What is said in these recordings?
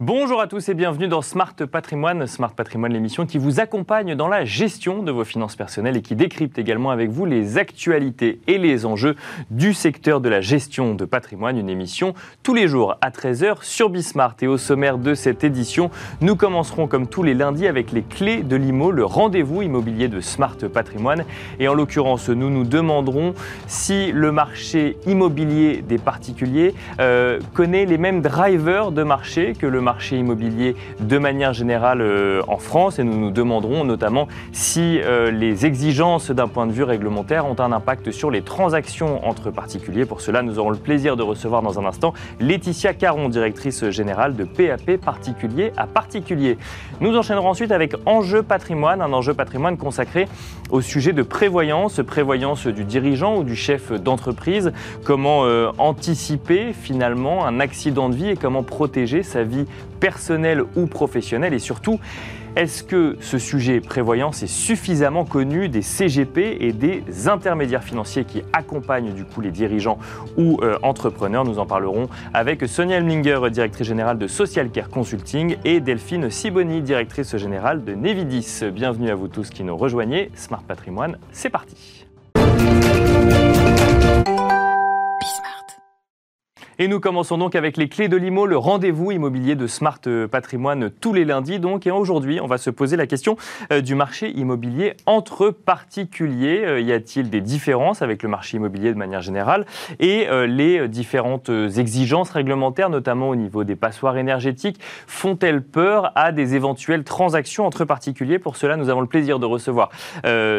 Bonjour à tous et bienvenue dans Smart Patrimoine. Smart Patrimoine, l'émission qui vous accompagne dans la gestion de vos finances personnelles et qui décrypte également avec vous les actualités et les enjeux du secteur de la gestion de patrimoine. Une émission tous les jours à 13h sur Bismart. Et au sommaire de cette édition, nous commencerons comme tous les lundis avec les clés de l'IMO, le rendez-vous immobilier de Smart Patrimoine. Et en l'occurrence, nous nous demanderons si le marché immobilier des particuliers euh, connaît les mêmes drivers de marché que le marché immobilier de manière générale euh, en France et nous nous demanderons notamment si euh, les exigences d'un point de vue réglementaire ont un impact sur les transactions entre particuliers. Pour cela, nous aurons le plaisir de recevoir dans un instant Laetitia Caron, directrice générale de PAP particulier à particulier. Nous enchaînerons ensuite avec Enjeu patrimoine, un enjeu patrimoine consacré au sujet de prévoyance, prévoyance du dirigeant ou du chef d'entreprise, comment euh, anticiper finalement un accident de vie et comment protéger sa vie personnel ou professionnel Et surtout, est-ce que ce sujet prévoyance est suffisamment connu des CGP et des intermédiaires financiers qui accompagnent du coup les dirigeants ou euh, entrepreneurs? Nous en parlerons avec Sonia Elminger, directrice générale de Social Care Consulting, et Delphine Siboni, directrice générale de Nevidis. Bienvenue à vous tous qui nous rejoignez. Smart Patrimoine, c'est parti. Et nous commençons donc avec les clés de l'IMO, le rendez-vous immobilier de Smart Patrimoine tous les lundis. Donc, et aujourd'hui, on va se poser la question euh, du marché immobilier entre particuliers. Euh, y a-t-il des différences avec le marché immobilier de manière générale et euh, les différentes exigences réglementaires, notamment au niveau des passoires énergétiques, font-elles peur à des éventuelles transactions entre particuliers? Pour cela, nous avons le plaisir de recevoir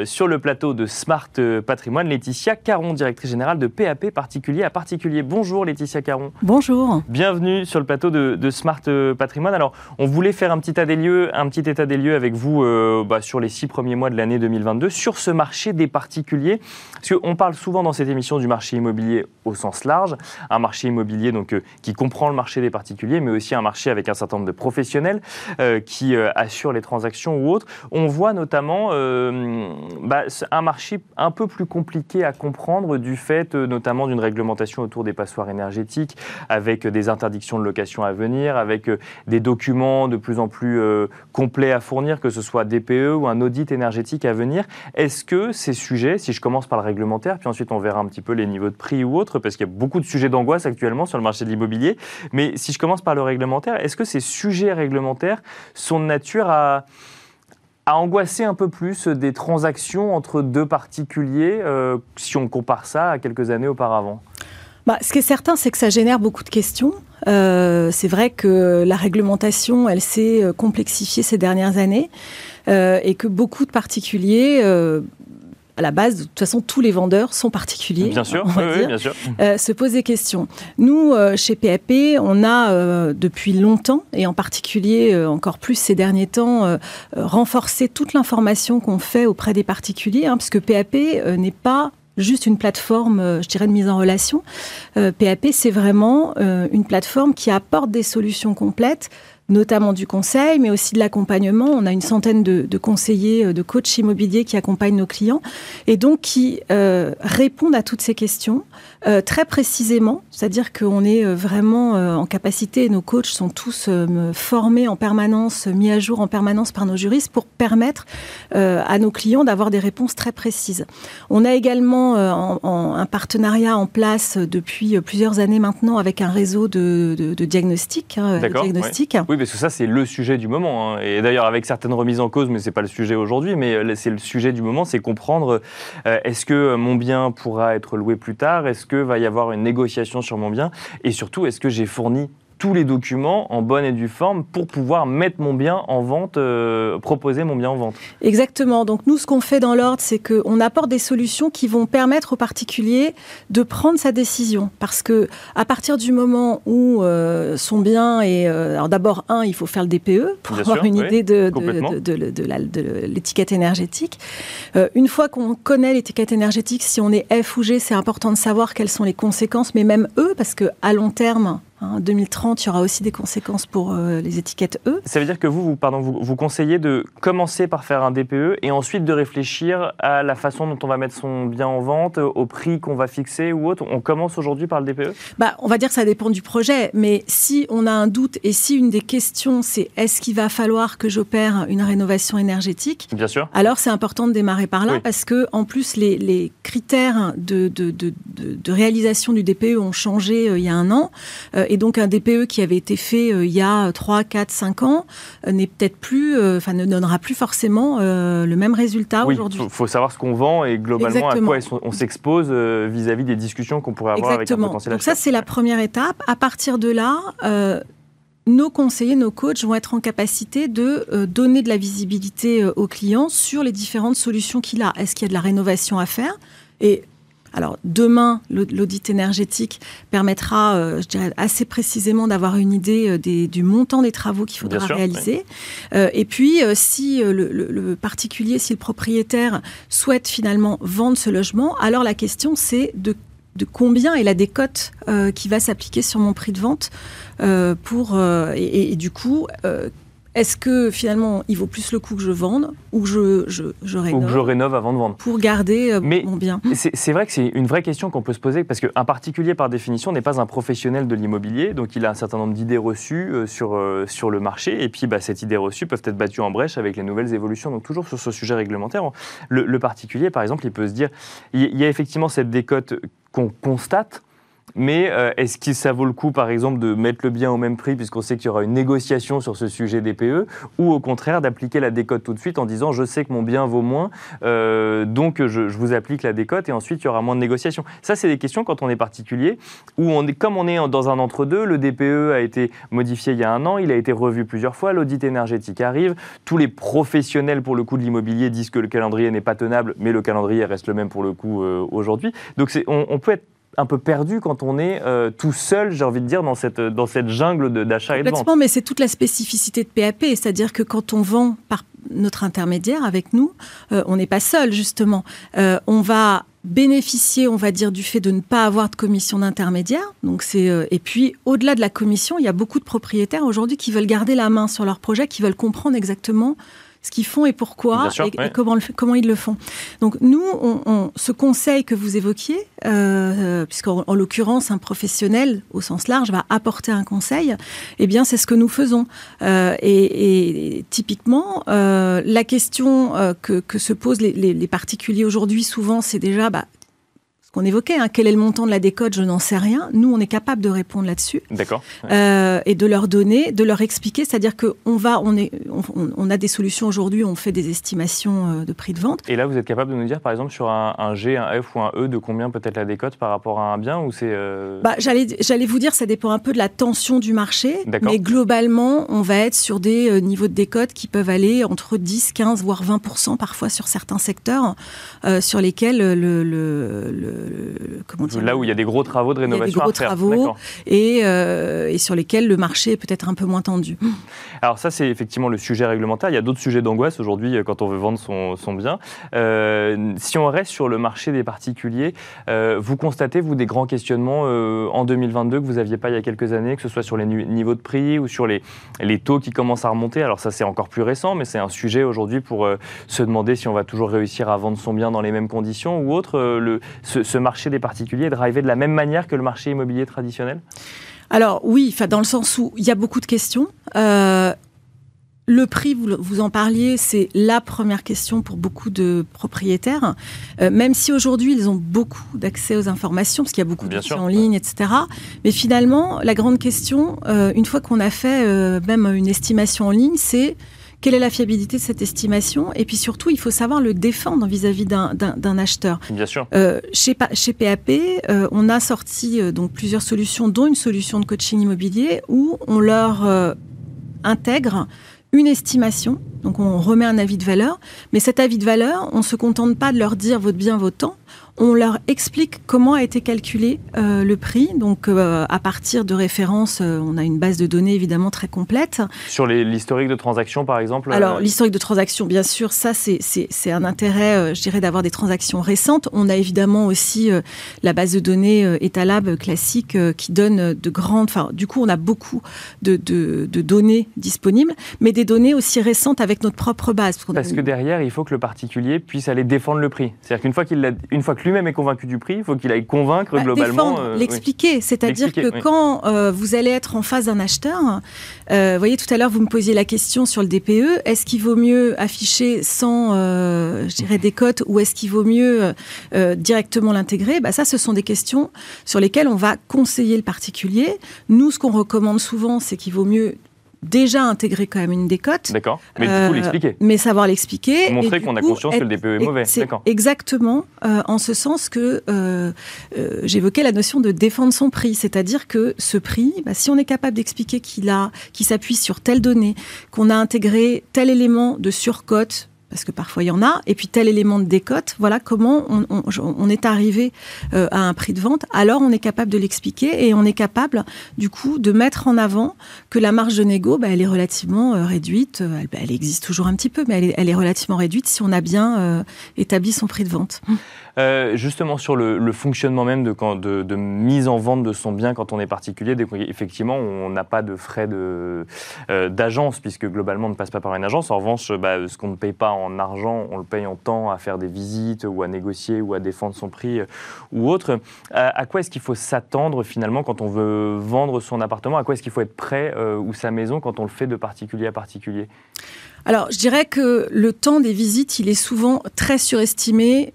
sur le plateau de Smart Patrimoine Laetitia Caron, directrice générale de PAP particulier à particulier. Bonjour Laetitia Bonjour. Bienvenue sur le plateau de, Smart euh, Patrimoine. Alors, on voulait faire un petit état des lieux, un petit état des lieux avec vous euh, bah, sur les six premiers mois de l'année 2022 sur ce marché des particuliers. Parce qu'on parle souvent dans cette émission du marché immobilier au sens large, un marché immobilier donc euh, qui comprend le marché des particuliers, mais aussi un marché avec un certain nombre de professionnels qui assurent les transactions ou autres. On voit notamment bah, un marché un peu plus compliqué à comprendre du fait notamment d'une réglementation autour des passoires énergétiques avec des interdictions de location à venir, avec euh, des documents de plus en plus euh, complets à fournir, que ce soit DPE ou un audit énergétique à venir. Est-ce que ces sujets, si je commence par le réglementaire, puis ensuite on verra un petit peu les niveaux de prix ou autres, parce qu'il y a beaucoup de sujets d'angoisse actuellement sur le marché de l'immobilier, mais si je commence par le réglementaire, est-ce que ces sujets réglementaires sont de nature à angoisser un peu plus des transactions entre deux particuliers euh, si on compare ça à quelques années auparavant? Bah, ce qui est certain, c'est que ça génère beaucoup de questions. Euh, c'est vrai que la réglementation, elle s'est euh, complexifiée ces dernières années euh, et que beaucoup de particuliers à la base, de toute façon, tous les vendeurs sont particuliers. Bien sûr, oui, bien sûr. se posent des questions. Nous, chez PAP, on a depuis longtemps, et en particulier encore plus ces derniers temps, renforcé toute l'information qu'on fait auprès des particuliers, hein, parce que PAP n'est pas juste une plateforme, euh, je dirais, de mise en relation. PAP, euh, c'est vraiment euh, une plateforme qui apporte des solutions complètes notamment du conseil, mais aussi de l'accompagnement. On a une centaine de, conseillers, de coachs immobiliers qui accompagnent nos clients et donc qui répondent à toutes ces questions très précisément. C'est-à-dire qu'on est vraiment en capacité, nos coachs sont tous formés en permanence, mis à jour en permanence par nos juristes pour permettre à nos clients d'avoir des réponses très précises. On a également euh, en, un partenariat en place depuis euh, plusieurs années maintenant avec un réseau de, de, diagnostics. Hein, oui. Parce que ça, c'est le sujet du moment. Hein. Et d'ailleurs, avec certaines remises en cause, mais ce n'est pas le sujet aujourd'hui, mais euh, c'est le sujet du moment, c'est comprendre est-ce que mon bien pourra être loué plus tard? Est-ce que va y avoir une négociation sur mon bien? Et surtout, est-ce que j'ai fourni tous les documents en bonne et due forme pour pouvoir mettre mon bien en vente, euh, proposer mon bien en vente. Exactement. Donc nous, ce qu'on fait dans l'ordre, c'est qu'on apporte des solutions qui vont permettre au particulier de prendre sa décision. Parce que à partir du moment où euh, son bien est... Euh, alors d'abord, un, il faut faire le DPE pour avoir une idée de, de, de, l'étiquette énergétique. une fois qu'on connaît l'étiquette énergétique, si on est F ou G, c'est important de savoir quelles sont les conséquences, mais même eux, parce que à long terme, En hein. 2030, il y aura aussi des conséquences pour euh, les étiquettes E. Ça veut dire que vous, vous, pardon, vous, vous, conseillez de commencer par faire un DPE et ensuite de réfléchir à la façon dont on va mettre son bien en vente, au prix qu'on va fixer ou autre. On commence aujourd'hui par le DPE bah, On va dire que ça dépend du projet, mais si on a un doute et si une des questions c'est est-ce qu'il va falloir que j'opère une rénovation énergétique? Bien sûr. Alors c'est important de démarrer par là parce que en plus les, les critères de, de, de, de, réalisation du DPE ont changé euh, il y a un an. Euh, et donc un DPE qui avait été fait euh, il y a 3, 4, 5 ans euh, n'est peut-être plus, enfin ne donnera plus forcément le même résultat aujourd'hui. Il faut, savoir ce qu'on vend et globalement à quoi on s'expose vis-à-vis des discussions qu'on pourrait avoir avec un potentiel Donc ça c'est la première étape. À partir de là, nos conseillers, nos coachs vont être en capacité de donner de la visibilité aux clients sur les différentes solutions qu'il a. Est-ce qu'il y a de la rénovation à faire? Et alors demain, l'audit énergétique permettra, euh, je dirais assez précisément, d'avoir une idée euh, du montant des travaux qu'il faudra réaliser. Euh, et puis, si le, particulier, si le propriétaire souhaite finalement vendre ce logement, alors la question c'est de combien est la décote qui va s'appliquer sur mon prix de vente pour et, du coup est-ce que finalement il vaut plus le coup que je vende ou que je, je, rénove Ou que je rénove avant de vendre Pour garder euh, mon bien? C'est vrai que c'est une vraie question qu'on peut se poser parce qu'un particulier par définition n'est pas un professionnel de l'immobilier, donc il a un certain nombre d'idées reçues euh, sur, euh, sur le marché et puis bah, ces idées reçues peuvent être battues en brèche avec les nouvelles évolutions. Donc toujours sur ce sujet réglementaire, le, particulier par exemple il peut se dire, il y a effectivement cette décote qu'on constate, mais euh, est-ce que ça vaut le coup, par exemple, de mettre le bien au même prix, puisqu'on sait qu'il y aura une négociation sur ce sujet des PE, ou au contraire d'appliquer la décote tout de suite en disant je sais que mon bien vaut moins, euh, donc je, vous applique la décote et ensuite il y aura moins de négociations. Ça, c'est des questions quand on est particulier, où on est, comme on est dans un entre-deux, le DPE a été modifié il y a un an, il a été revu plusieurs fois, l'audit énergétique arrive, tous les professionnels pour le coup de l'immobilier disent que le calendrier n'est pas tenable, mais le calendrier reste le même pour le coup euh, aujourd'hui. Donc on, on peut être un peu perdu quand on est euh, tout seul, j'ai envie de dire, dans cette, dans cette jungle d'achat et de vente. mais c'est toute la spécificité de PAP, c'est-à-dire que quand on vend par notre intermédiaire avec nous, euh, on n'est pas seul justement. Euh, on va bénéficier, on va dire, du fait de ne pas avoir de commission d'intermédiaire. Donc c'est et puis au-delà de la commission, il y a beaucoup de propriétaires aujourd'hui qui veulent garder la main sur leur projet, qui veulent comprendre exactement ce qu'ils font et pourquoi et, comment, comment, ils le font. Donc nous, on, ce conseil que vous évoquiez, euh, puisqu'en en, l'occurrence un professionnel au sens large va apporter un conseil, eh bien c'est ce que nous faisons. Euh, et, typiquement, euh, la question euh, que, que, se posent les, les, les particuliers aujourd'hui souvent, c'est déjà bah, ce qu'on évoquait, hein, quel est le montant de la décote, je n'en sais rien. Nous, on est capable de répondre là-dessus. D'accord. Euh, et de leur donner, de leur expliquer, c'est-à-dire qu'on va, on, est, on, a des solutions aujourd'hui, on fait des estimations euh, de prix de vente. Et là, vous êtes capable de nous dire, par exemple, sur un, G, un F ou un E, de combien peut-être la décote par rapport à un bien ou c'est euh, bah, J'allais vous dire, ça dépend un peu de la tension du marché. Mais globalement, on va être sur des niveaux de décote qui peuvent aller entre 10, 15, voire 20% parfois sur certains secteurs, sur lesquels le, le comment dire, là où il y a des gros travaux de rénovation des gros travaux et, euh, et, sur lesquels le marché est peut-être un peu moins tendu. Alors ça, c'est effectivement le sujet réglementaire. Il y a d'autres sujets d'angoisse aujourd'hui euh, quand on veut vendre son, son bien. Euh, si on reste sur le marché des particuliers, vous constatez, vous, des grands questionnements en 2022 que vous n'aviez pas il y a quelques années, que ce soit sur les niveaux de prix ou sur les, les taux qui commencent à remonter? Alors ça, c'est encore plus récent, mais c'est un sujet aujourd'hui pour se demander si on va toujours réussir à vendre son bien dans les mêmes conditions ou autre. le, ce, ce marché des particuliers est drivé de la même manière que le marché immobilier traditionnel? Alors oui, dans le sens où il y a beaucoup de questions. Euh, le prix, vous, en parliez, c'est la première question pour beaucoup de propriétaires, euh, même si aujourd'hui ils ont beaucoup d'accès aux informations, parce qu'il y a beaucoup d'outils en ligne, etc. Mais finalement, la grande question, euh, une fois qu'on a fait même une estimation en ligne, c'est quelle est la fiabilité de cette estimation? Et puis surtout, il faut savoir le défendre vis-à-vis d'un acheteur. Bien sûr. Euh, chez, chez, PAP, euh, on a sorti euh, donc plusieurs solutions, dont une solution de coaching immobilier où on leur intègre une estimation Donc on remet un avis de valeur, mais cet avis de valeur, on ne se contente pas de leur dire votre bien, votre temps, on leur explique comment a été calculé euh, le prix. Donc, euh, à partir de références, euh, on a une base de données évidemment très complète. Sur l'historique de transaction, par exemple Alors, l'historique de transaction, bien sûr, ça, c'est un intérêt, je dirais, d'avoir des transactions récentes. On a évidemment aussi la base de données Etalab classique qui donne de grandes. Enfin, du coup, on a beaucoup de, de, données disponibles, mais des données aussi récentes avec notre propre base. Parce, que derrière, il faut que le particulier puisse aller défendre le prix. C'est-à-dire qu'une fois qu'il une fois que lui-même est convaincu du prix, il faut qu'il aille convaincre bah, globalement. Euh, l'expliquer. C'est-à-dire que quand euh, vous allez être en face d'un acheteur, euh, vous voyez, tout à l'heure, vous me posiez la question sur le DPE. Est-ce qu'il vaut mieux afficher sans, je dirais, des cotes ou est-ce qu'il vaut mieux directement l'intégrer? Bah, Ça, ce sont des questions sur lesquelles on va conseiller le particulier. Nous, ce qu'on recommande souvent, c'est qu'il vaut mieux déjà intégrer quand même une décote. D'accord. Mais du coup, euh, l'expliquer. Mais savoir l'expliquer. Montrer qu'on a conscience que le DPE est mauvais. D'accord. Exactement. Euh, en ce sens que euh, j'évoquais la notion de défendre son prix. C'est-à-dire que ce prix, bah, si on est capable d'expliquer qu'il a, qu'il s'appuie sur telle donnée, qu'on a intégré tel élément de surcote, parce que parfois il y en a, et puis tel élément de décote, voilà comment on, est arrivé euh, à un prix de vente, alors on est capable de l'expliquer et on est capable du coup de mettre en avant que la marge de négo, bah, elle est relativement euh, réduite, euh, bah, elle, existe toujours un petit peu, mais elle est, relativement réduite si on a bien établi son prix de vente. Euh, justement, sur le, fonctionnement même de, de, mise en vente de son bien quand on est particulier, effectivement, on n'a pas de frais euh, d'agence, puisque globalement, on ne passe pas par une agence. En revanche, bah, ce qu'on ne paye pas en argent, on le paye en temps à faire des visites ou à négocier ou à défendre son prix euh, ou autre. À, quoi est-ce qu'il faut s'attendre finalement quand on veut vendre son appartement? À quoi est-ce qu'il faut être prêt ou sa maison quand on le fait de particulier à particulier? Alors, je dirais que le temps des visites, il est souvent très surestimé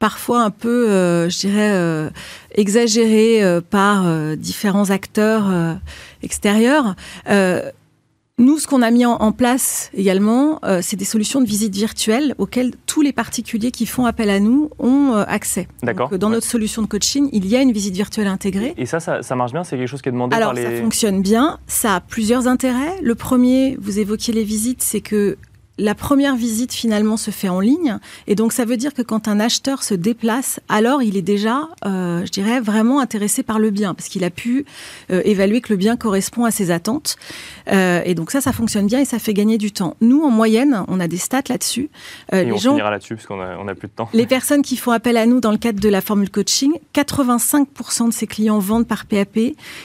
parfois un peu, euh, je dirais, euh, exagéré euh, par différents acteurs extérieurs. Nous, ce qu'on a mis en, place également, c'est des solutions de visite virtuelle auxquelles tous les particuliers qui font appel à nous ont accès. D'accord. dans notre solution de coaching, il y a une visite virtuelle intégrée. Et ça, ça, marche bien C'est quelque chose qui est demandé par les... Alors, ça fonctionne bien. Ça a plusieurs intérêts. Le premier, vous évoquiez les visites, c'est que la première visite finalement se fait en ligne. Et donc ça veut dire que quand un acheteur se déplace, alors il est déjà, euh, je dirais, vraiment intéressé par le bien, parce qu'il a pu euh, évaluer que le bien correspond à ses attentes. Euh, et donc ça, ça fonctionne bien et ça fait gagner du temps. Nous, en moyenne, on a des stats là-dessus. les on gens, finira là-dessus, parce qu'on a, on a plus de temps. Les personnes qui font appel à nous dans le cadre de la formule coaching, 85% de ces clients vendent par PAP.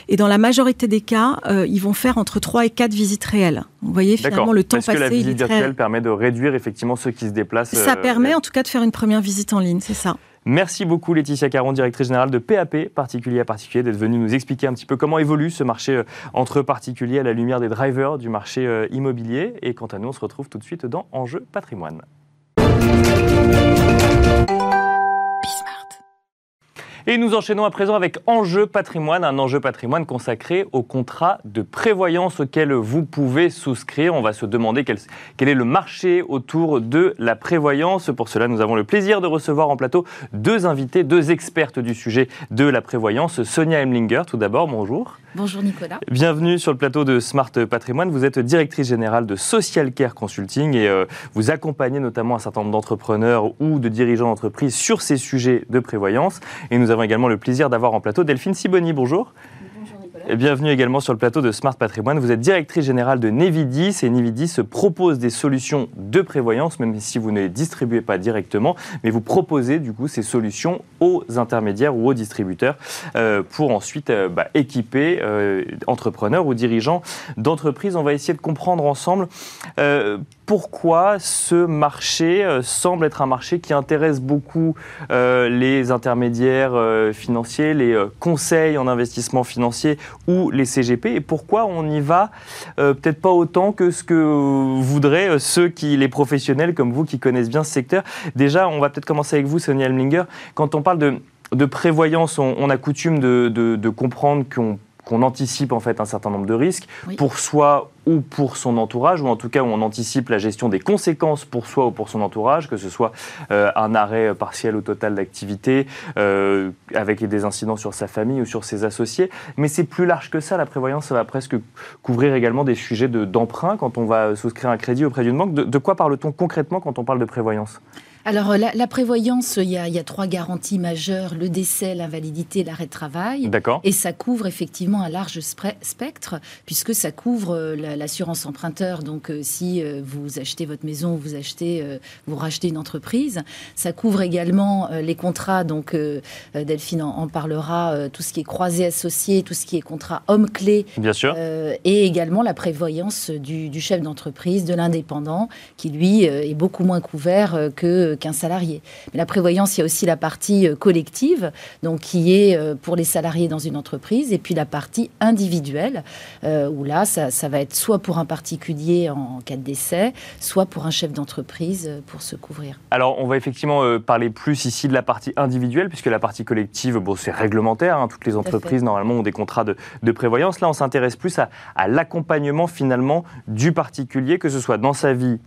Et dans la majorité des cas, ils vont faire entre 3 et 4 visites réelles. Vous voyez, finalement, le temps passé, il est très permet de réduire effectivement ceux qui se déplacent. Ça euh, permet en tout cas de faire une première visite en ligne, c'est ça. Merci beaucoup Laetitia Caron, directrice générale de PAP, particulier à particulier, d'être venue nous expliquer un petit peu comment évolue ce marché euh, entre particuliers à la lumière des drivers du marché euh, immobilier. Et quant à nous, on se retrouve tout de suite dans Enjeu patrimoine. Et nous enchaînons à présent avec Enjeu patrimoine, un enjeu patrimoine consacré au contrat de prévoyance auquel vous pouvez souscrire. On va se demander quel, quel, est le marché autour de la prévoyance. Pour cela, nous avons le plaisir de recevoir en plateau deux invités, deux expertes du sujet de la prévoyance. Sonia Emlinger, tout d'abord, bonjour. Bonjour Nicolas. Bienvenue sur le plateau de Smart Patrimoine. Vous êtes directrice générale de Social Care Consulting et euh, vous accompagnez notamment un certain nombre d'entrepreneurs ou de dirigeants d'entreprises sur ces sujets de prévoyance. Et nous avons également le plaisir d'avoir en plateau Delphine Siboni. Bonjour. Bienvenue également sur le plateau de Smart Patrimoine. Vous êtes directrice générale de Nevidis et Nevidis propose des solutions de prévoyance, même si vous ne les distribuez pas directement, mais vous proposez du coup ces solutions aux intermédiaires ou aux distributeurs euh, pour ensuite euh, bah, équiper euh, entrepreneurs ou dirigeants d'entreprises. On va essayer de comprendre ensemble pourquoi ce marché euh, semble être un marché qui intéresse beaucoup euh, les intermédiaires euh, financiers, les conseils en investissement financier ou les CGP et pourquoi on n'y va peut-être pas autant que ce que voudraient ceux qui, les professionnels comme vous qui connaissent bien ce secteur. Déjà, on va peut-être commencer avec vous, Sonia Elminger. Quand on parle de, prévoyance, on, a coutume de comprendre qu'on qu'on anticipe en fait un certain nombre de risques pour soi ou pour son entourage, ou en tout cas où on anticipe la gestion des conséquences pour soi ou pour son entourage, que ce soit euh, un arrêt partiel ou total d'activité, euh, avec des incidents sur sa famille ou sur ses associés. Mais c'est plus large que ça, la prévoyance, ça va presque couvrir également des sujets d'emprunt quand on va souscrire un crédit auprès d'une banque. de quoi parle-t-on concrètement quand on parle de prévoyance? Alors, euh, la, prévoyance, il y, a, trois garanties majeures le décès, l'invalidité, l'arrêt de travail. D'accord. Et ça couvre effectivement un large spectre, puisque ça couvre euh, l'assurance emprunteur. Donc, euh, si vous achetez votre maison, vous achetez, vous rachetez une entreprise. Ça couvre également les contrats. Donc, Delphine en, parlera, tout ce qui est croisé associé, tout ce qui est contrat homme-clé. Bien sûr. et également la prévoyance du, du chef d'entreprise, de l'indépendant, qui lui est beaucoup moins couvert que qu'un salarié. Mais la prévoyance, il y a aussi la partie euh, collective, donc qui est euh, pour les salariés dans une entreprise, et puis la partie individuelle, euh, où là, ça, va être soit pour un particulier en cas de décès, soit pour un chef d'entreprise pour se couvrir. Alors, on va effectivement parler plus ici de la partie individuelle, puisque la partie collective, bon, c'est réglementaire. Hein. toutes les entreprises, normalement, ont des contrats de, prévoyance. Là, on s'intéresse plus à l'accompagnement, finalement, du particulier, que ce soit dans sa vie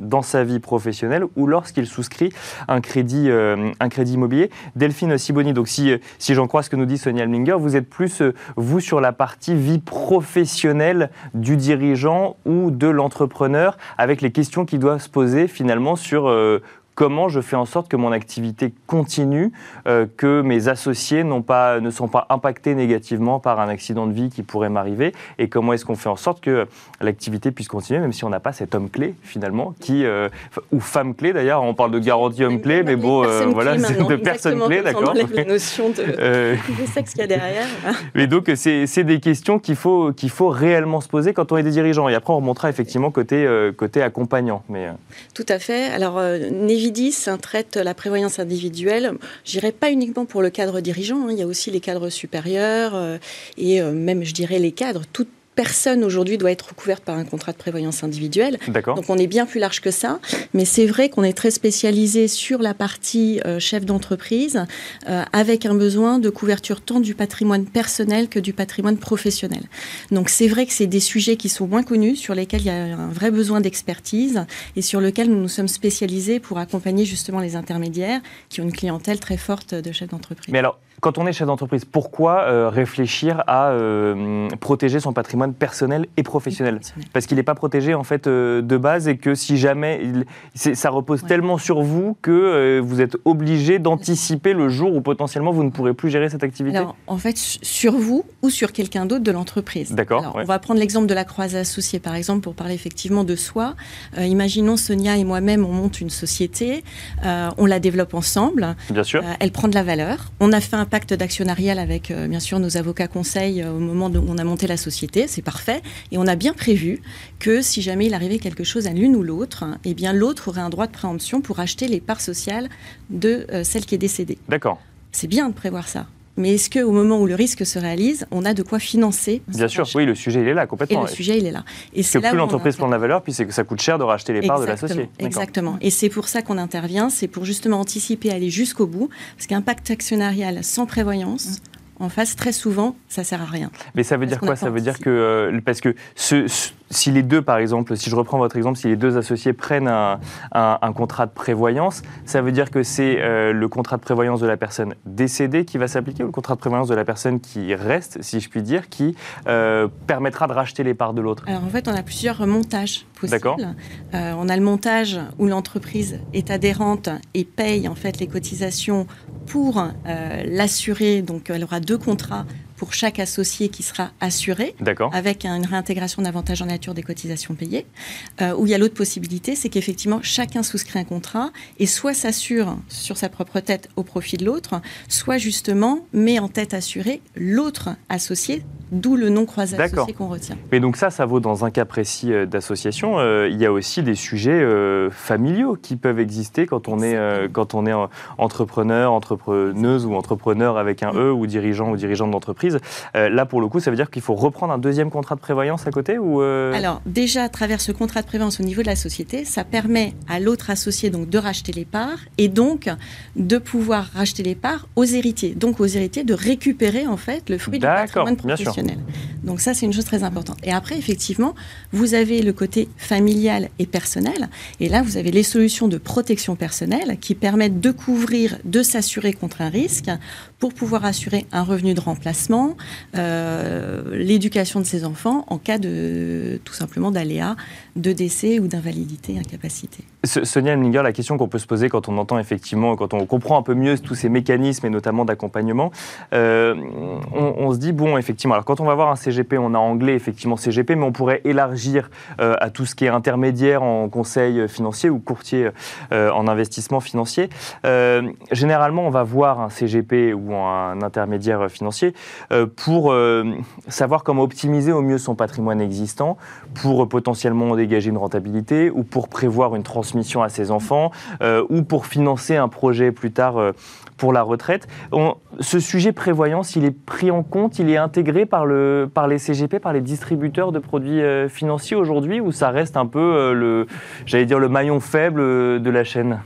dans sa vie professionnelle ou lorsqu'il souscrit un crédit, euh, un crédit immobilier. Delphine Siboni, donc si, si j'en crois ce que nous dit Sonia Alminger, vous êtes plus, euh, vous, sur la partie vie professionnelle du dirigeant ou de l'entrepreneur, avec les questions qui doivent se poser finalement sur euh, comment je fais en sorte que mon activité continue, que mes associés pas, ne sont pas impactés négativement par un accident de vie qui pourrait m'arriver, et comment est-ce qu'on fait en sorte que l'activité puisse continuer, même si on n'a pas cet homme clé finalement, qui, euh, ou femme clé d'ailleurs, on parle de garantie homme clé, mais bon, euh, voilà, c'est de personne clé, d'accord. la notion de, de sexe qu'il y a derrière. Mais donc, c'est des questions qu'il faut, qu'il faut réellement se poser quand on est des dirigeants. Et après, on remontera effectivement côté, côté accompagnant. Mais, Tout à fait. Alors, Vividis traite la prévoyance individuelle. J'irai pas uniquement pour le cadre dirigeant, hein. il y a aussi les cadres supérieurs euh, et euh, même, je dirais, les cadres. Toutes personne aujourd'hui doit être recouverte par un contrat de prévoyance individuelle. Donc on est bien plus large que ça. Mais c'est vrai qu'on est très spécialisé sur la partie euh, chef d'entreprise euh, avec un besoin de couverture tant du patrimoine personnel que du patrimoine professionnel. Donc c'est vrai que c'est des sujets qui sont moins connus, sur lesquels il y a un vrai besoin d'expertise et sur lesquels nous nous sommes spécialisés pour accompagner justement les intermédiaires qui ont une clientèle très forte de chefs d'entreprise. Mais alors, quand on est chef d'entreprise, pourquoi euh, réfléchir à euh, protéger son patrimoine personnel et professionnel? Parce qu'il n'est pas protégé en fait euh, de base et que si jamais ça repose tellement sur vous que vous êtes obligé d'anticiper le jour où potentiellement vous ne pourrez plus gérer cette activité. Alors, en fait, sur vous ou sur quelqu'un d'autre de l'entreprise. D'accord. On va prendre l'exemple de la croisée associée par exemple pour parler effectivement de soi. imaginons Sonia et moi-même on monte une société, on la développe ensemble. Bien sûr. elle prend de la valeur. On a fait un pacte d'actionnarial avec, euh, bien sûr, nos avocats conseils euh, au moment où on a monté la société. C'est parfait. Et on a bien prévu que si jamais il arrivait quelque chose à l'une ou l'autre, eh bien, l'autre aurait un droit de préemption pour acheter les parts sociales de euh, celle qui est décédée. D'accord. C'est bien de prévoir ça. Mais est-ce qu'au moment où le risque se réalise, on a de quoi financer Bien sûr, oui, le sujet il est là complètement. Et le sujet il est là. Et c'est que plus l'entreprise prend de la valeur, puis c'est que ça coûte cher de racheter les parts de l'associé. Exactement. Et c'est pour ça qu'on intervient, c'est pour justement anticiper, aller jusqu'au bout, parce qu'un pacte actionnarial sans prévoyance. Mmh. En face, très souvent, ça sert à rien. Mais ça veut dire quoi? Ça veut dire que euh, parce que ce, si les deux, par exemple, si je reprends votre exemple, si les deux associés prennent un, contrat de prévoyance, ça veut dire que c'est euh, le contrat de prévoyance de la personne décédée qui va s'appliquer ou le contrat de prévoyance de la personne qui reste, si je puis dire, qui euh, permettra de racheter les parts de l'autre Alors en fait, on a plusieurs montages possibles. Euh, on a le montage où l'entreprise est adhérente et paye en fait les cotisations pour l'assurer. Donc elle aura deux contrats pour chaque associé qui sera assuré, avec une réintégration d'avantages en nature des cotisations payées. Euh, où il y a l'autre possibilité, c'est qu'effectivement chacun souscrit un contrat et soit s'assure sur sa propre tête au profit de l'autre, soit justement met en tête assurée l'autre associé D'où le nom croisé associé qu'on retient. Mais donc ça, ça vaut dans un cas précis euh, d'association. Euh, il y a aussi des sujets euh, familiaux qui peuvent exister quand on est, quand on est entrepreneur, entrepreneuse ou entrepreneur avec un E ou dirigeant ou dirigeante d'entreprise. là, pour le coup, ça veut dire qu'il faut reprendre un deuxième contrat de prévoyance à côté ou Alors, déjà, à travers ce contrat de prévoyance au niveau de la société, ça permet à l'autre associé donc, de racheter les parts et donc de pouvoir racheter les parts aux héritiers. Donc, aux héritiers de récupérer en fait le fruit du patrimoine Donc, ça, c'est une chose très importante. Et après, effectivement, vous avez le côté familial et personnel. Et là, vous avez les solutions de protection personnelle qui permettent de couvrir, de s'assurer contre un risque pour pouvoir assurer un revenu de remplacement, euh, l'éducation de ses enfants en cas de tout simplement d'aléa, de décès ou d'invalidité, incapacité. Sonia Elminger, la question qu'on peut se poser quand on entend effectivement, quand on comprend un peu mieux tous ces mécanismes et notamment d'accompagnement, euh, on, se dit bon effectivement, alors quand on va voir un CGP, on a anglais effectivement CGP, mais on pourrait élargir euh, à tout ce qui est intermédiaire en conseil financier ou courtier en investissement financier. généralement, on va voir un CGP un intermédiaire financier pour savoir comment optimiser au mieux son patrimoine existant, pour potentiellement dégager une rentabilité ou pour prévoir une transmission à ses enfants euh, ou pour financer un projet plus tard euh, pour la retraite. ce sujet prévoyance, il est pris en compte, il est intégré par, le, par les CGP, par les distributeurs de produits euh, financiers aujourd'hui ou ça reste un peu le, j'allais dire, le maillon faible de la chaîne?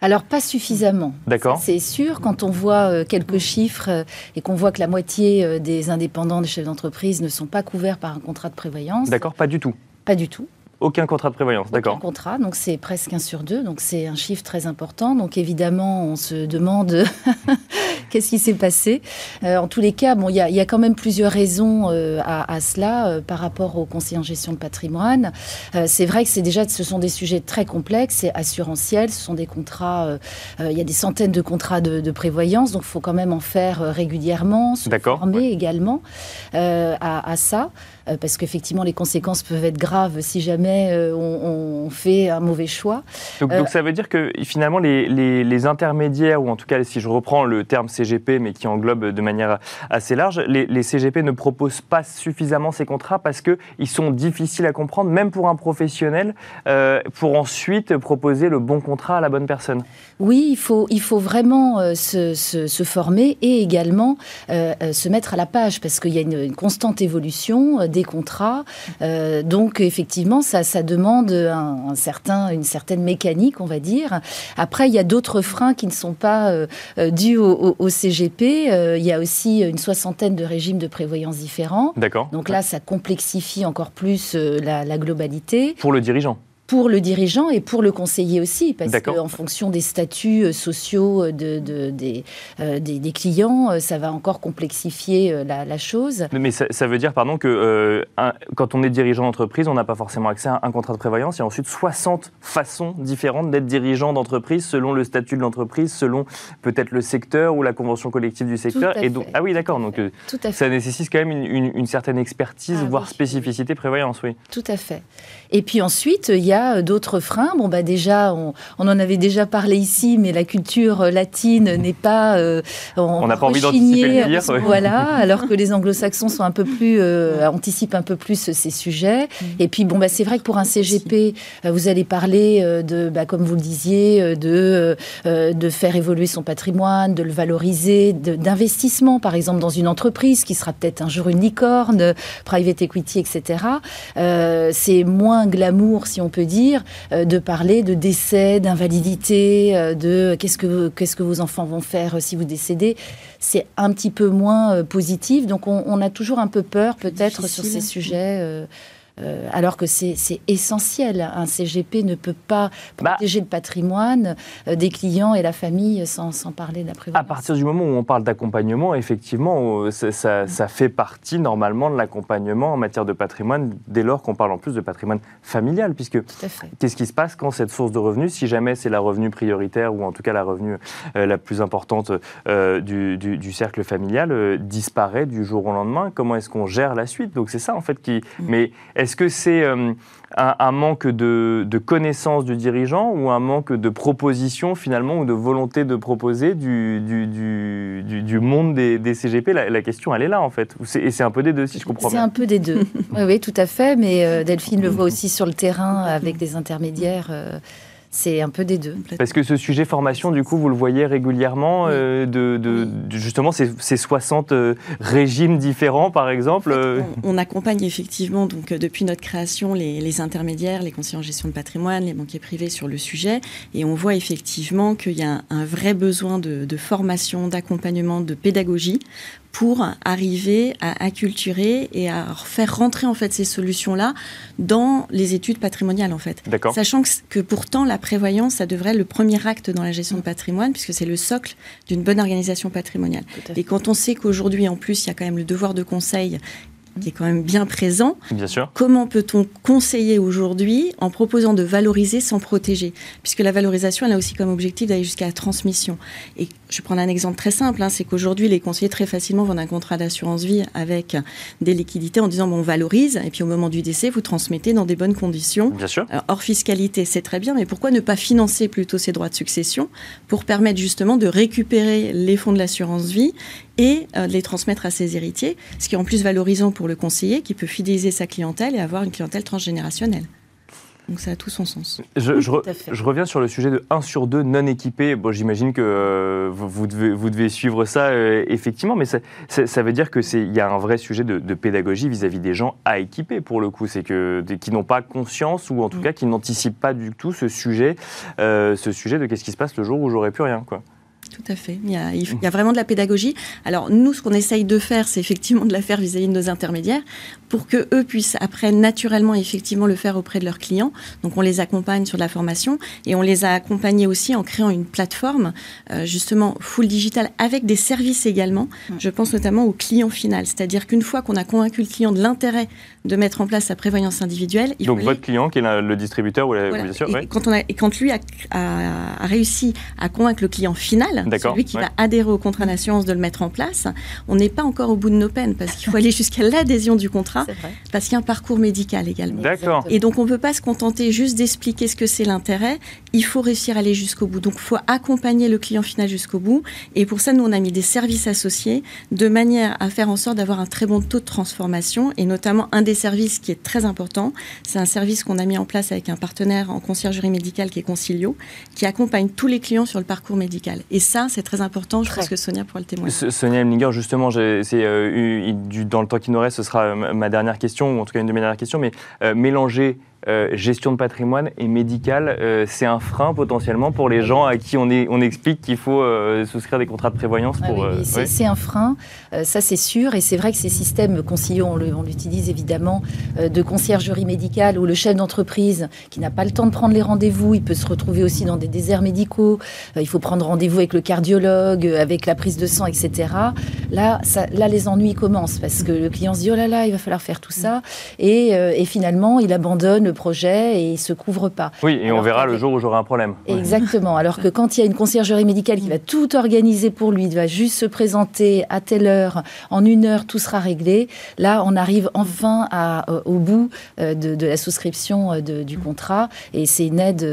Alors pas suffisamment. D'accord. C'est sûr, quand on voit quelques chiffres et qu'on voit que la moitié des indépendants, des chefs d'entreprise ne sont pas couverts par un contrat de prévoyance. D'accord, pas du tout. Pas du tout. Aucun contrat de prévoyance, d'accord. Aucun contrat, donc c'est presque un sur deux, donc c'est un chiffre très important. Donc évidemment, on se demande qu'est-ce qui s'est passé. Euh, en tous les cas, bon, il y, a quand même plusieurs raisons euh, à, cela euh, par rapport aux conseillers en gestion de patrimoine. c'est vrai que c'est déjà, ce sont des sujets très complexes et assurantiels. Ce sont des contrats, il y a des centaines de contrats de, prévoyance, donc il faut quand même en faire régulièrement, se former également à, à, ça. Euh, parce qu'effectivement, les conséquences peuvent être graves si jamais euh, on, fait un mauvais choix. Donc, donc, euh, ça veut dire que finalement, les, les, intermédiaires, ou en tout cas, si je reprends le terme CGP, mais qui englobe de manière assez large, les, les CGP ne proposent pas suffisamment ces contrats parce qu'ils sont difficiles à comprendre, même pour un professionnel, pour ensuite proposer le bon contrat à la bonne personne. Oui, il faut, il faut vraiment se, se, former et également se mettre à la page parce qu'il y a une, une constante évolution des contrats. Euh, donc effectivement, ça, ça demande un, certain, une certaine mécanique, on va dire. Après, il y a d'autres freins qui ne sont pas euh, euh, dus au, CGP. il y a aussi une soixantaine de régimes de prévoyance différents. D'accord. Donc là, ça complexifie encore plus la globalité. Pour le dirigeant pour le dirigeant et pour le conseiller aussi, parce qu'en fonction des statuts euh, sociaux euh, de, des, euh, des, clients, ça va encore complexifier la, chose. Mais ça, veut dire, pardon, que quand on est dirigeant d'entreprise, on n'a pas forcément accès à un contrat de prévoyance. Il y a ensuite 60 façons différentes d'être dirigeant d'entreprise selon le statut de l'entreprise, selon peut-être le secteur ou la convention collective du secteur. et donc, ah oui, d'accord. Donc ça nécessite quand même une, certaine expertise, ah voire spécificité prévoyance, oui. Tout à fait. Et puis ensuite, il y a euh, d'autres freins. Bon, bah déjà, on, en avait déjà parlé ici, mais la culture euh, latine n'est pas. Euh, on n'a pas envie d'anticiper le Voilà, alors que les anglo-saxons sont un peu plus. anticipent un peu plus ces sujets. Mm. Et puis, bon, bah, c'est vrai que pour un CGP, vous allez parler de, bah, comme vous le disiez, de, de faire évoluer son patrimoine, de le valoriser, d'investissement, par exemple, dans une entreprise qui sera peut-être un jour une licorne, private equity, etc. c'est moins glamour, si on peut dire, euh, de parler de décès, d'invalidité, euh, de qu'est-ce que, qu'est-ce que vos enfants vont faire euh, si vous décédez. C'est un petit peu moins positif. Donc on, a toujours un peu peur peut-être sur ces sujets. Euh, alors que c'est essentiel. Un CGP ne peut pas bah. protéger le patrimoine euh, des clients et la famille sans, parler de la prévoyance. À partir du moment où on parle d'accompagnement, effectivement, euh, ça, fait partie normalement de l'accompagnement en matière de patrimoine dès lors qu'on parle en plus de patrimoine familial. Puisque qu'est-ce qui se passe quand cette source de revenus, si jamais c'est la revenu prioritaire ou en tout cas la revenu la plus importante du, cercle familial, disparaît du jour au lendemain Comment est-ce qu'on gère la suite? Donc c'est ça en fait qui. Mm. Mais est-ce que c'est euh, un, manque de, connaissance du dirigeant ou un manque de proposition finalement ou de volonté de proposer du, du, monde des, CGP la, question elle est là en fait. Et c'est un peu des deux si je comprends bien. C'est un peu des deux. oui, oui, tout à fait. Mais euh, Delphine le voit aussi sur le terrain avec des intermédiaires. Euh, C'est un peu des deux. Parce que ce sujet formation, du coup, vous le voyez régulièrement, euh, de, justement ces, 60 euh, régimes différents, par exemple on, accompagne effectivement, donc, depuis notre création, les, intermédiaires, les conseillers en gestion de patrimoine, les banquiers privés sur le sujet. Et on voit effectivement qu'il y a un, vrai besoin de, de formation, d'accompagnement, de pédagogie pour arriver à acculturer et à faire rentrer en fait ces solutions-là dans les études patrimoniales en fait. Sachant que, pourtant la prévoyance, ça devrait être le premier acte dans la gestion de patrimoine puisque c'est le socle d'une bonne organisation patrimoniale. Et quand on sait qu'aujourd'hui en plus il y a quand même le devoir de conseil qui est quand même bien présent. Bien sûr. Comment peut-on conseiller aujourd'hui en proposant de valoriser sans protéger? Puisque la valorisation, elle a aussi comme objectif d'aller jusqu'à la transmission. Et je vais prendre un exemple très simple, hein, c'est qu'aujourd'hui, les conseillers très facilement vendent un contrat d'assurance vie avec des liquidités en disant bon, on valorise, et puis au moment du décès, vous transmettez dans des bonnes conditions. Bien sûr. hors fiscalité, c'est très bien, mais pourquoi ne pas financer plutôt ces droits de succession pour permettre justement de récupérer les fonds de l'assurance vie et euh, de les transmettre à ses héritiers, ce qui est en plus valorisant pour le conseiller qui peut fidéliser sa clientèle et avoir une clientèle transgénérationnelle. Donc ça a tout son sens. Je, reviens sur le sujet de 1 sur 2 non équipés. Bon, J'imagine que euh, vous, devez, vous, devez, suivre ça, euh, effectivement, mais ça, ça, veut dire qu'il y a un vrai sujet de, pédagogie vis-à-vis des gens à équiper, pour le coup. C'est que qui n'ont pas conscience, ou en tout mm. cas qui n'anticipent pas du tout ce sujet, ce sujet de qu'est-ce qui se passe le jour où j'aurai plus rien. quoi. Tout à fait. Il y, a, il y a vraiment de la pédagogie. Alors nous, ce qu'on essaye de faire, c'est effectivement de la faire vis-à-vis de nos intermédiaires pour que eux puissent après naturellement effectivement le faire auprès de leurs clients. Donc on les accompagne sur la formation et on les a accompagnés aussi en créant une plateforme euh, justement full digital avec des services également. Mm. Je pense notamment au client final, c'est-à-dire qu'une fois qu'on a convaincu le client de l'intérêt de mettre en place sa prévoyance individuelle, il donc votre client qui est le distributeur ou la, bien sûr, et quand on a et quand lui a, a, réussi à convaincre le client final, celui qui va adhérer au contrat d'assurance de le mettre en place, on n'est pas encore au bout de nos peines parce qu'il faut aller jusqu'à l'adhésion du contrat parce qu'il y a un parcours médical également. D'accord. Et donc on ne peut pas se contenter juste d'expliquer ce que c'est l'intérêt, il faut réussir à aller jusqu'au bout. Donc il faut accompagner le client final jusqu'au bout. Et pour ça, nous, on a mis des services associés de manière à faire en sorte d'avoir un très bon taux de transformation. Et notamment, un des services qui est très important, c'est un service qu'on a mis en place avec un partenaire en conciergerie médicale qui est Concilio, qui accompagne tous les clients sur le parcours médical. Et ça, c'est très important. Je pense que Sonia pourra le témoigner. Sonia Emlinger, justement, c'est euh, dans le temps qui nous reste, ce sera euh, ma dernière question, ou en tout cas une de mes dernières questions, mais euh, mélanger euh, gestion de patrimoine et médical, euh, c'est un frein potentiellement pour les gens à qui on, est, on explique qu'il faut euh, souscrire des contrats de prévoyance ah pour. oui, c'est un frein, ça c'est sûr, et c'est vrai que ces systèmes conciliaux, on l'utilise évidemment de conciergerie médicale où le chef d'entreprise qui n'a pas le temps de prendre les rendez-vous, il peut se retrouver aussi dans des déserts médicaux, il faut prendre rendez-vous avec le cardiologue, avec la prise de sang, etc. Là, ça, là les ennuis commencent parce que le client se dit oh là là, il va falloir faire tout ça, et, et finalement il abandonne projet et il se couvre pas. Oui, et on verra le jour où j'aurai un problème. Exactement. Alors que quand il y a une conciergerie médicale qui va tout organiser pour lui, il va juste se présenter à telle heure, en une heure, tout sera réglé. Là, on arrive enfin à, euh, au bout euh, de, la souscription euh, du contrat et c'est une aide,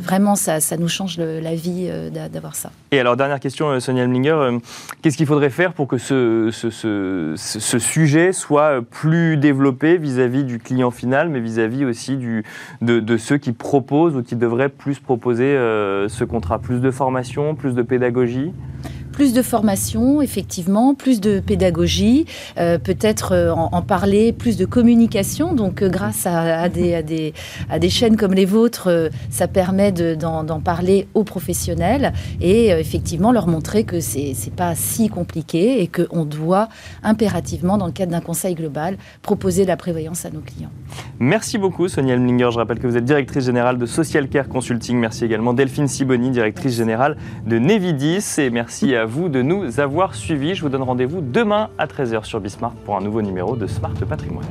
vraiment, ça, ça nous change la vie d'avoir ça. Et alors, dernière question, Sonia Elminger, qu'est-ce qu'il faudrait faire pour que ce, ce, ce, ce sujet soit plus développé vis-à-vis -vis du client final, mais vis-à-vis aussi du de, ceux qui proposent ou qui devraient plus proposer euh, ce contrat. Plus de formation, plus de pédagogie? Plus de formation, effectivement, plus de pédagogie, euh, peut-être euh, en, parler, plus de communication. Donc, euh, grâce à, des, à, des, à, des, chaînes comme les vôtres, ça permet d'en parler aux professionnels et effectivement leur montrer que c'est pas si compliqué et qu'on doit impérativement, dans le cadre d'un conseil global, proposer la prévoyance à nos clients. Merci beaucoup, Sonia Elminger. Je rappelle que vous êtes directrice générale de Social Care Consulting. Merci également Delphine Siboni, directrice générale de Nevidis. Et merci vous de nous avoir suivis. Je vous donne rendez-vous demain à 13h sur Bismart pour un nouveau numéro de Smart Patrimoine.